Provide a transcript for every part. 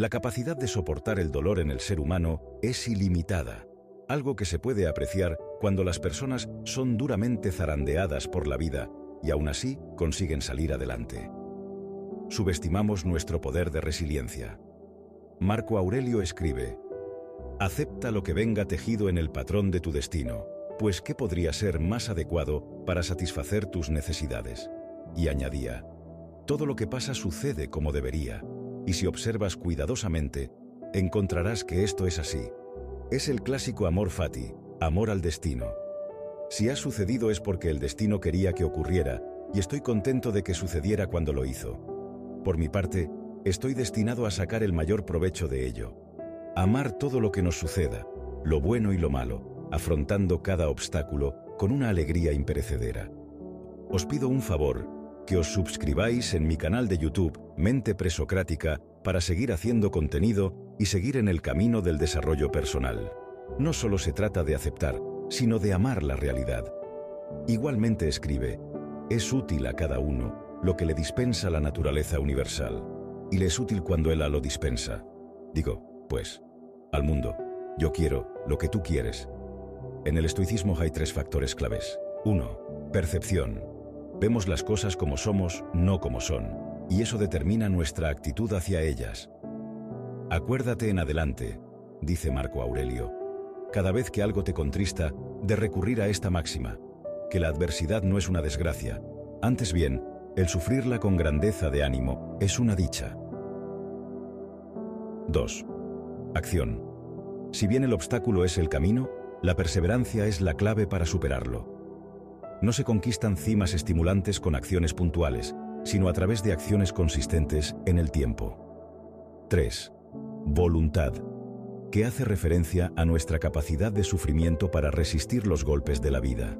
La capacidad de soportar el dolor en el ser humano es ilimitada, algo que se puede apreciar cuando las personas son duramente zarandeadas por la vida y aún así consiguen salir adelante. Subestimamos nuestro poder de resiliencia. Marco Aurelio escribe, Acepta lo que venga tejido en el patrón de tu destino, pues ¿qué podría ser más adecuado para satisfacer tus necesidades? Y añadía, Todo lo que pasa sucede como debería, y si observas cuidadosamente, encontrarás que esto es así. Es el clásico amor fati, amor al destino. Si ha sucedido es porque el destino quería que ocurriera, y estoy contento de que sucediera cuando lo hizo. Por mi parte, estoy destinado a sacar el mayor provecho de ello. Amar todo lo que nos suceda, lo bueno y lo malo, afrontando cada obstáculo con una alegría imperecedera. Os pido un favor, que os suscribáis en mi canal de YouTube Mente Presocrática para seguir haciendo contenido y seguir en el camino del desarrollo personal. No solo se trata de aceptar, sino de amar la realidad. Igualmente escribe, es útil a cada uno lo que le dispensa la naturaleza universal, y le es útil cuando él lo dispensa. Digo, pues, al mundo, yo quiero lo que tú quieres. En el estoicismo hay tres factores claves. 1. Percepción. Vemos las cosas como somos, no como son, y eso determina nuestra actitud hacia ellas. Acuérdate en adelante, dice Marco Aurelio, cada vez que algo te contrista, de recurrir a esta máxima, que la adversidad no es una desgracia, antes bien, el sufrirla con grandeza de ánimo es una dicha. 2. Acción. Si bien el obstáculo es el camino, la perseverancia es la clave para superarlo. No se conquistan cimas estimulantes con acciones puntuales, sino a través de acciones consistentes en el tiempo. 3. Voluntad, que hace referencia a nuestra capacidad de sufrimiento para resistir los golpes de la vida.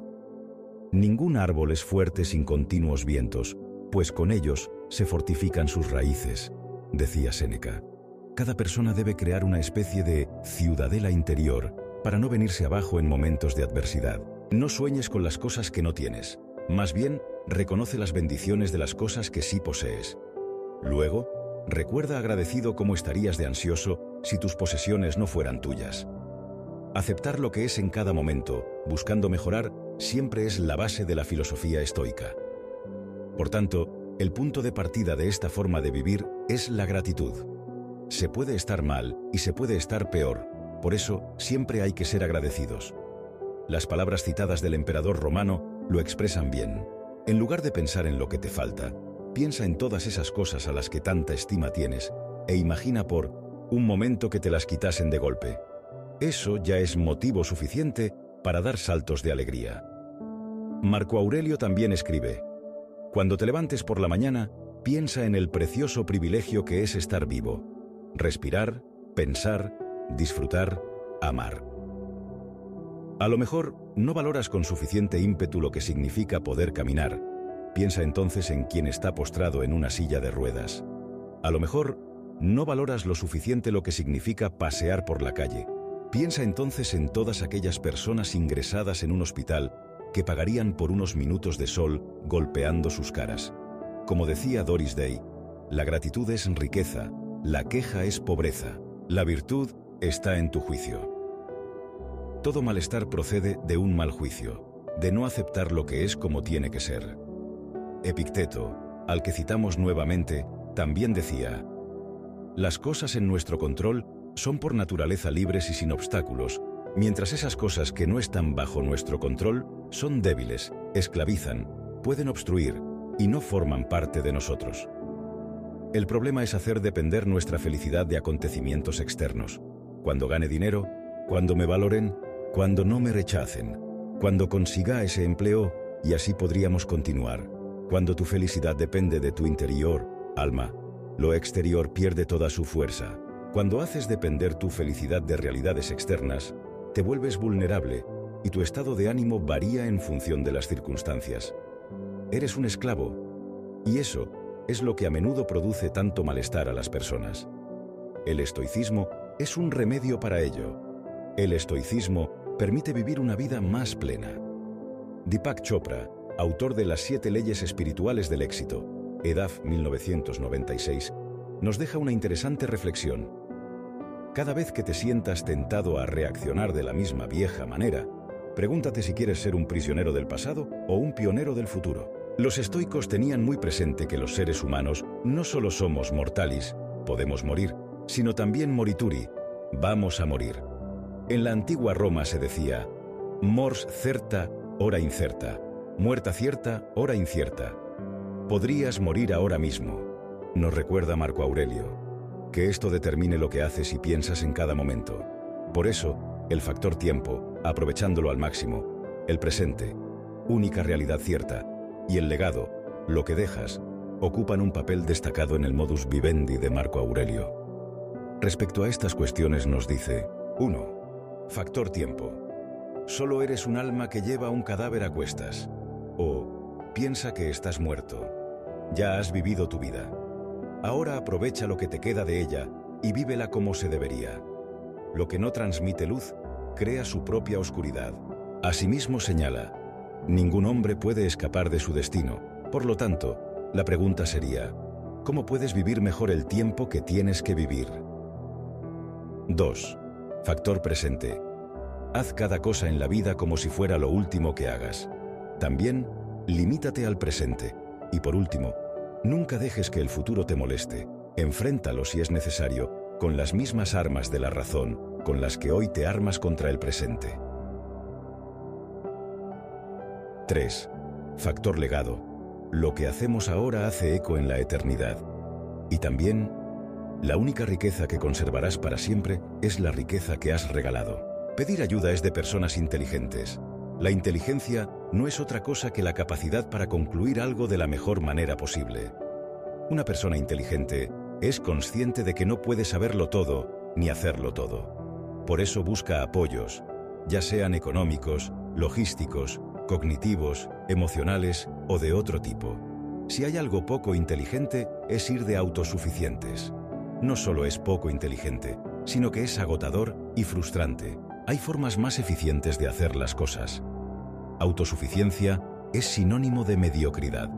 Ningún árbol es fuerte sin continuos vientos, pues con ellos se fortifican sus raíces, decía Séneca. Cada persona debe crear una especie de ciudadela interior para no venirse abajo en momentos de adversidad. No sueñes con las cosas que no tienes. Más bien, reconoce las bendiciones de las cosas que sí posees. Luego, recuerda agradecido cómo estarías de ansioso si tus posesiones no fueran tuyas. Aceptar lo que es en cada momento, buscando mejorar, siempre es la base de la filosofía estoica. Por tanto, el punto de partida de esta forma de vivir es la gratitud. Se puede estar mal y se puede estar peor, por eso siempre hay que ser agradecidos. Las palabras citadas del emperador romano lo expresan bien. En lugar de pensar en lo que te falta, piensa en todas esas cosas a las que tanta estima tienes e imagina por un momento que te las quitasen de golpe. Eso ya es motivo suficiente para dar saltos de alegría. Marco Aurelio también escribe, Cuando te levantes por la mañana, piensa en el precioso privilegio que es estar vivo, respirar, pensar, disfrutar, amar. A lo mejor no valoras con suficiente ímpetu lo que significa poder caminar. Piensa entonces en quien está postrado en una silla de ruedas. A lo mejor no valoras lo suficiente lo que significa pasear por la calle. Piensa entonces en todas aquellas personas ingresadas en un hospital que pagarían por unos minutos de sol golpeando sus caras. Como decía Doris Day, la gratitud es riqueza, la queja es pobreza, la virtud está en tu juicio. Todo malestar procede de un mal juicio, de no aceptar lo que es como tiene que ser. Epicteto, al que citamos nuevamente, también decía, Las cosas en nuestro control son por naturaleza libres y sin obstáculos, mientras esas cosas que no están bajo nuestro control son débiles, esclavizan, pueden obstruir y no forman parte de nosotros. El problema es hacer depender nuestra felicidad de acontecimientos externos. Cuando gane dinero, cuando me valoren, cuando no me rechacen, cuando consiga ese empleo y así podríamos continuar. Cuando tu felicidad depende de tu interior, alma, lo exterior pierde toda su fuerza. Cuando haces depender tu felicidad de realidades externas, te vuelves vulnerable y tu estado de ánimo varía en función de las circunstancias. Eres un esclavo y eso es lo que a menudo produce tanto malestar a las personas. El estoicismo es un remedio para ello. El estoicismo permite vivir una vida más plena. Deepak Chopra, autor de Las siete leyes espirituales del éxito, EDAF 1996, nos deja una interesante reflexión. Cada vez que te sientas tentado a reaccionar de la misma vieja manera, pregúntate si quieres ser un prisionero del pasado o un pionero del futuro. Los estoicos tenían muy presente que los seres humanos no solo somos mortalis, podemos morir, sino también morituri, vamos a morir. En la antigua Roma se decía, mors certa, hora incerta, muerta cierta, hora incierta. Podrías morir ahora mismo, nos recuerda Marco Aurelio, que esto determine lo que haces y piensas en cada momento. Por eso, el factor tiempo, aprovechándolo al máximo, el presente, única realidad cierta, y el legado, lo que dejas, ocupan un papel destacado en el modus vivendi de Marco Aurelio. Respecto a estas cuestiones nos dice, 1. Factor tiempo. Solo eres un alma que lleva un cadáver a cuestas. O piensa que estás muerto. Ya has vivido tu vida. Ahora aprovecha lo que te queda de ella y vívela como se debería. Lo que no transmite luz crea su propia oscuridad. Asimismo señala, ningún hombre puede escapar de su destino. Por lo tanto, la pregunta sería, ¿cómo puedes vivir mejor el tiempo que tienes que vivir? 2. Factor presente. Haz cada cosa en la vida como si fuera lo último que hagas. También, limítate al presente. Y por último, Nunca dejes que el futuro te moleste. Enfréntalo si es necesario, con las mismas armas de la razón con las que hoy te armas contra el presente. 3. Factor legado. Lo que hacemos ahora hace eco en la eternidad. Y también, la única riqueza que conservarás para siempre es la riqueza que has regalado. Pedir ayuda es de personas inteligentes. La inteligencia no es otra cosa que la capacidad para concluir algo de la mejor manera posible. Una persona inteligente es consciente de que no puede saberlo todo ni hacerlo todo. Por eso busca apoyos, ya sean económicos, logísticos, cognitivos, emocionales o de otro tipo. Si hay algo poco inteligente, es ir de autosuficientes. No solo es poco inteligente, sino que es agotador y frustrante. Hay formas más eficientes de hacer las cosas autosuficiencia es sinónimo de mediocridad.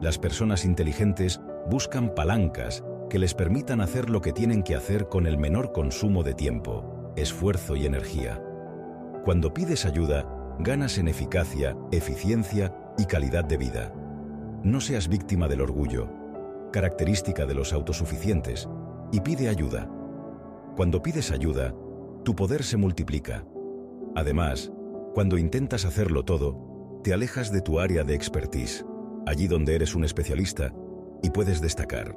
Las personas inteligentes buscan palancas que les permitan hacer lo que tienen que hacer con el menor consumo de tiempo, esfuerzo y energía. Cuando pides ayuda, ganas en eficacia, eficiencia y calidad de vida. No seas víctima del orgullo, característica de los autosuficientes, y pide ayuda. Cuando pides ayuda, tu poder se multiplica. Además, cuando intentas hacerlo todo, te alejas de tu área de expertise, allí donde eres un especialista, y puedes destacar.